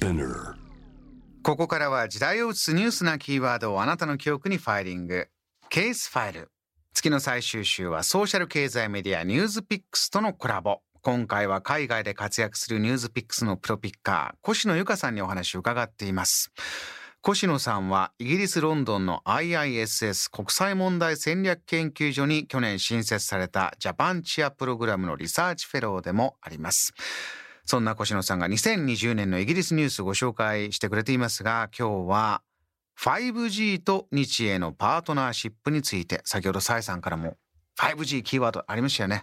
Spinner ここからは時代を映すニュースなキーワードをあなたの記憶にファイリング。ケースファイル。月の最終週はソーシャル経済メディアニュースピックスとのコラボ。今回は海外で活躍するニュースピックスのプロピッカー、越野由香さんにお話を伺っています。越野さんはイギリス・ロンドンの IISS 国際問題戦略研究所に去年新設されたジャパンチェアプログラムのリサーチフェローでもあります。そんな越野さんが2020年のイギリスニュースをご紹介してくれていますが、今日は 5G と日英のパートナーシップについて、先ほどサイさんからも 5G キーワードありましたよね。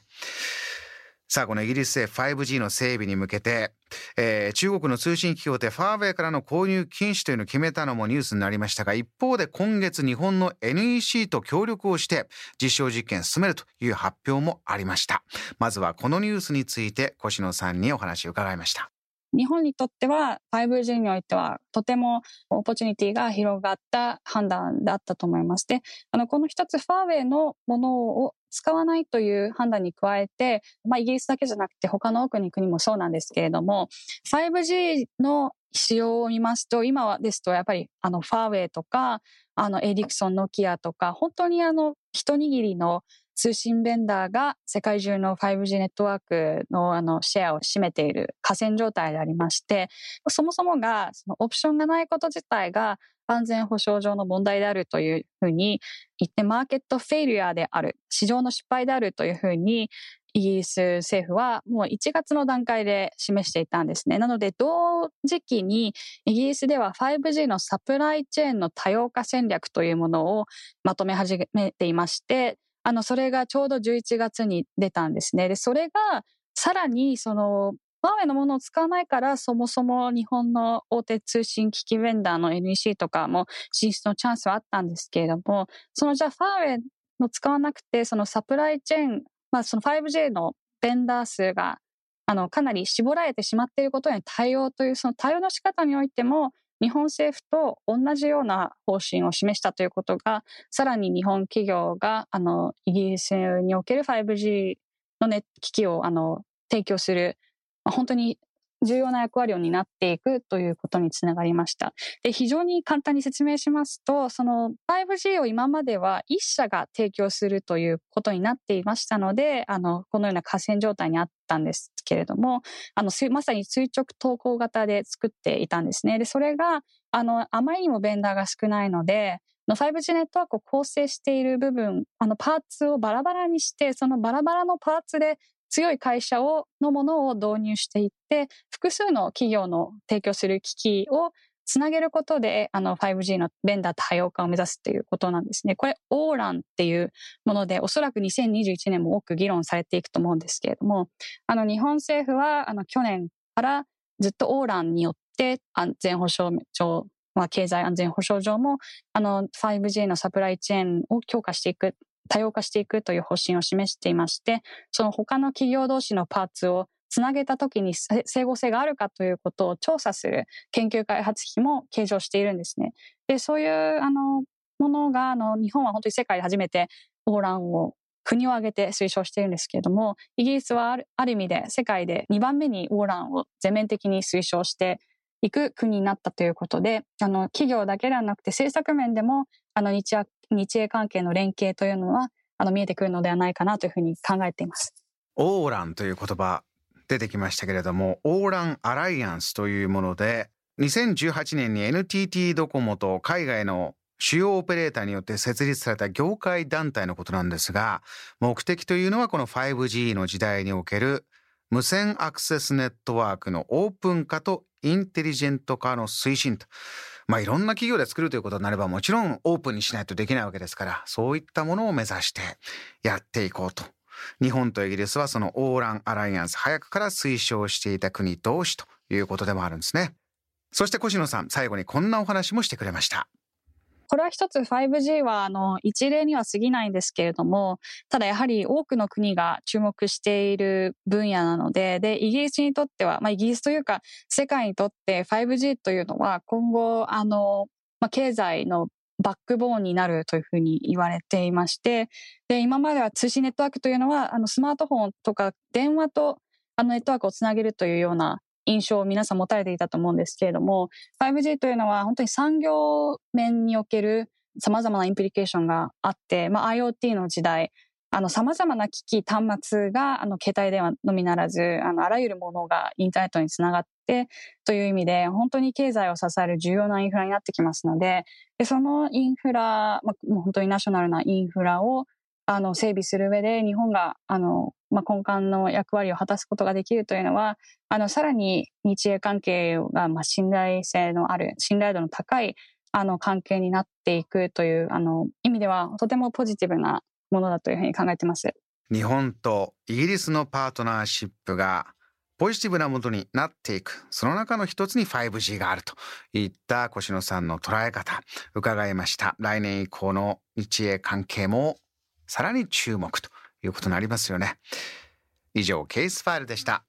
さあ、このイギリス政府 5G の整備に向けて、えー中国の通信企業でファーウェイからの購入禁止というのを決めたのもニュースになりましたが、一方で今月日本の NEC と協力をして実証実験進めるという発表もありました。まずはこのニュースについて越野さんにお話を伺いました。日本にとっては 5G においてはとても opportunity が広がった判断だったと思います。で、あの、この一つファーウェイのものを使わないという判断に加えて、まあ、イギリスだけじゃなくて他の多くの国もそうなんですけれども、5G の使用を見ますと、今はですとやっぱりあのファーウェイとか、あのエリクソン、ノキアとか、本当にあの一握りの通信ベンダーが世界中の 5G ネットワークのあのシェアを占めている河川状態でありまして、そもそもがそのオプションがないこと自体が安全保障上の問題であるというふうに言って、マーケットフェイリアである、市場の失敗であるというふうにイギリス政府はもう1月の段階で示していたんですね。なので同時期にイギリスでは 5G のサプライチェーンの多様化戦略というものをまとめ始めていまして、あの、それがちょうど11月に出たんですね。で、それがさらにその、ファーウェイのものを使わないから、そもそも日本の大手通信機器ベンダーの NEC とかも進出のチャンスはあったんですけれども、そのじゃあファーウェイの使わなくて、そのサプライチェーン、まあその 5G のベンダー数が、あの、かなり絞られてしまっていることに対応という、その対応の仕方においても、日本政府と同じような方針を示したということが、さらに日本企業が、あの、イギリスにおける 5G のね機器を、あの、提供する、本当に重要な役割を担っていくということにつながりました。で、非常に簡単に説明しますと、その 5G を今までは一社が提供するということになっていましたので、あの、このような河川状態にあったんですけれども、あの、まさに垂直投稿型で作っていたんですね。で、それが、あの、あまりにもベンダーが少ないので、の 5G ネットワークを構成している部分、あの、パーツをバラバラにして、そのバラバラのパーツで強い会社を、のものを導入していって、複数の企業の提供する機器をつなげることで、あの 5G のベンダー多様化を目指すということなんですね。これ、オーランっていうもので、おそらく2021年も多く議論されていくと思うんですけれども、あの日本政府は、あの去年からずっとオーランによって安全保障上、まあ、経済安全保障上も、あの 5G のサプライチェーンを強化していく、多様化していくという方針を示していまして、その他の企業同士のパーツをつなげた時に整合性があるかということを調査する研究開発費も計上しているんですね。で、そういう、あの、ものが、あの、日本は本当に世界で初めてオーランを国を挙げて推奨しているんですけれども、イギリスはある意味で世界で2番目にオーランを全面的に推奨していく国になったということで、あの、企業だけではなくて政策面でも、あの、日日英関係の連携というのは、あの、見えてくるのではないかなというふうに考えています。オーランという言葉出てきましたけれども、オーランアライアンスというもので、2018年に NTT ドコモと海外の主要オペレーターによって設立された業界団体のことなんですが、目的というのはこの 5G の時代における無線アクセスネットワークのオープン化とインテリジェント化の推進と。まあいろんな企業で作るということになればもちろんオープンにしないとできないわけですから、そういったものを目指してやっていこうと。日本とイギリスはそのオーランアライアンス早くから推奨していた国同士ということでもあるんですね。そして越野さん、最後にこんなお話もしてくれました。これは一つ 5G はあの一例には過ぎないんですけれども、ただやはり多くの国が注目している分野なので、で、イギリスにとっては、まあイギリスというか世界にとって 5G というのは今後、あの、まあ経済のバックボーンになるというふうに言われていまして、で、今までは通信ネットワークというのは、あのスマートフォンとか電話とあのネットワークをつなげるというような印象を皆さん持たれていたと思うんですけれども、5G というのは本当に産業面における様々なインプリケーションがあって、まあ、IoT の時代、あの、様々な機器、端末が、あの、携帯電話のみならず、あの、あらゆるものがインターネットにつながって、という意味で、本当に経済を支える重要なインフラになってきますので、でそのインフラ、まあ、もう本当にナショナルなインフラを、あの、整備する上で、日本が、あの、まあ、根幹の役割を果たすことができるというのは、あの、さらに日英関係が、まあ、信頼性のある、信頼度の高い、あの、関係になっていくという、あの、意味では、とてもポジティブなものだというふうに考えてます。日本とイギリスのパートナーシップがポジティブなものになっていく。その中の一つに 5G があるといった越野さんの捉え方、伺いました。来年以降の日英関係もさらに注目ということになりますよね。以上、ケースファイルでした。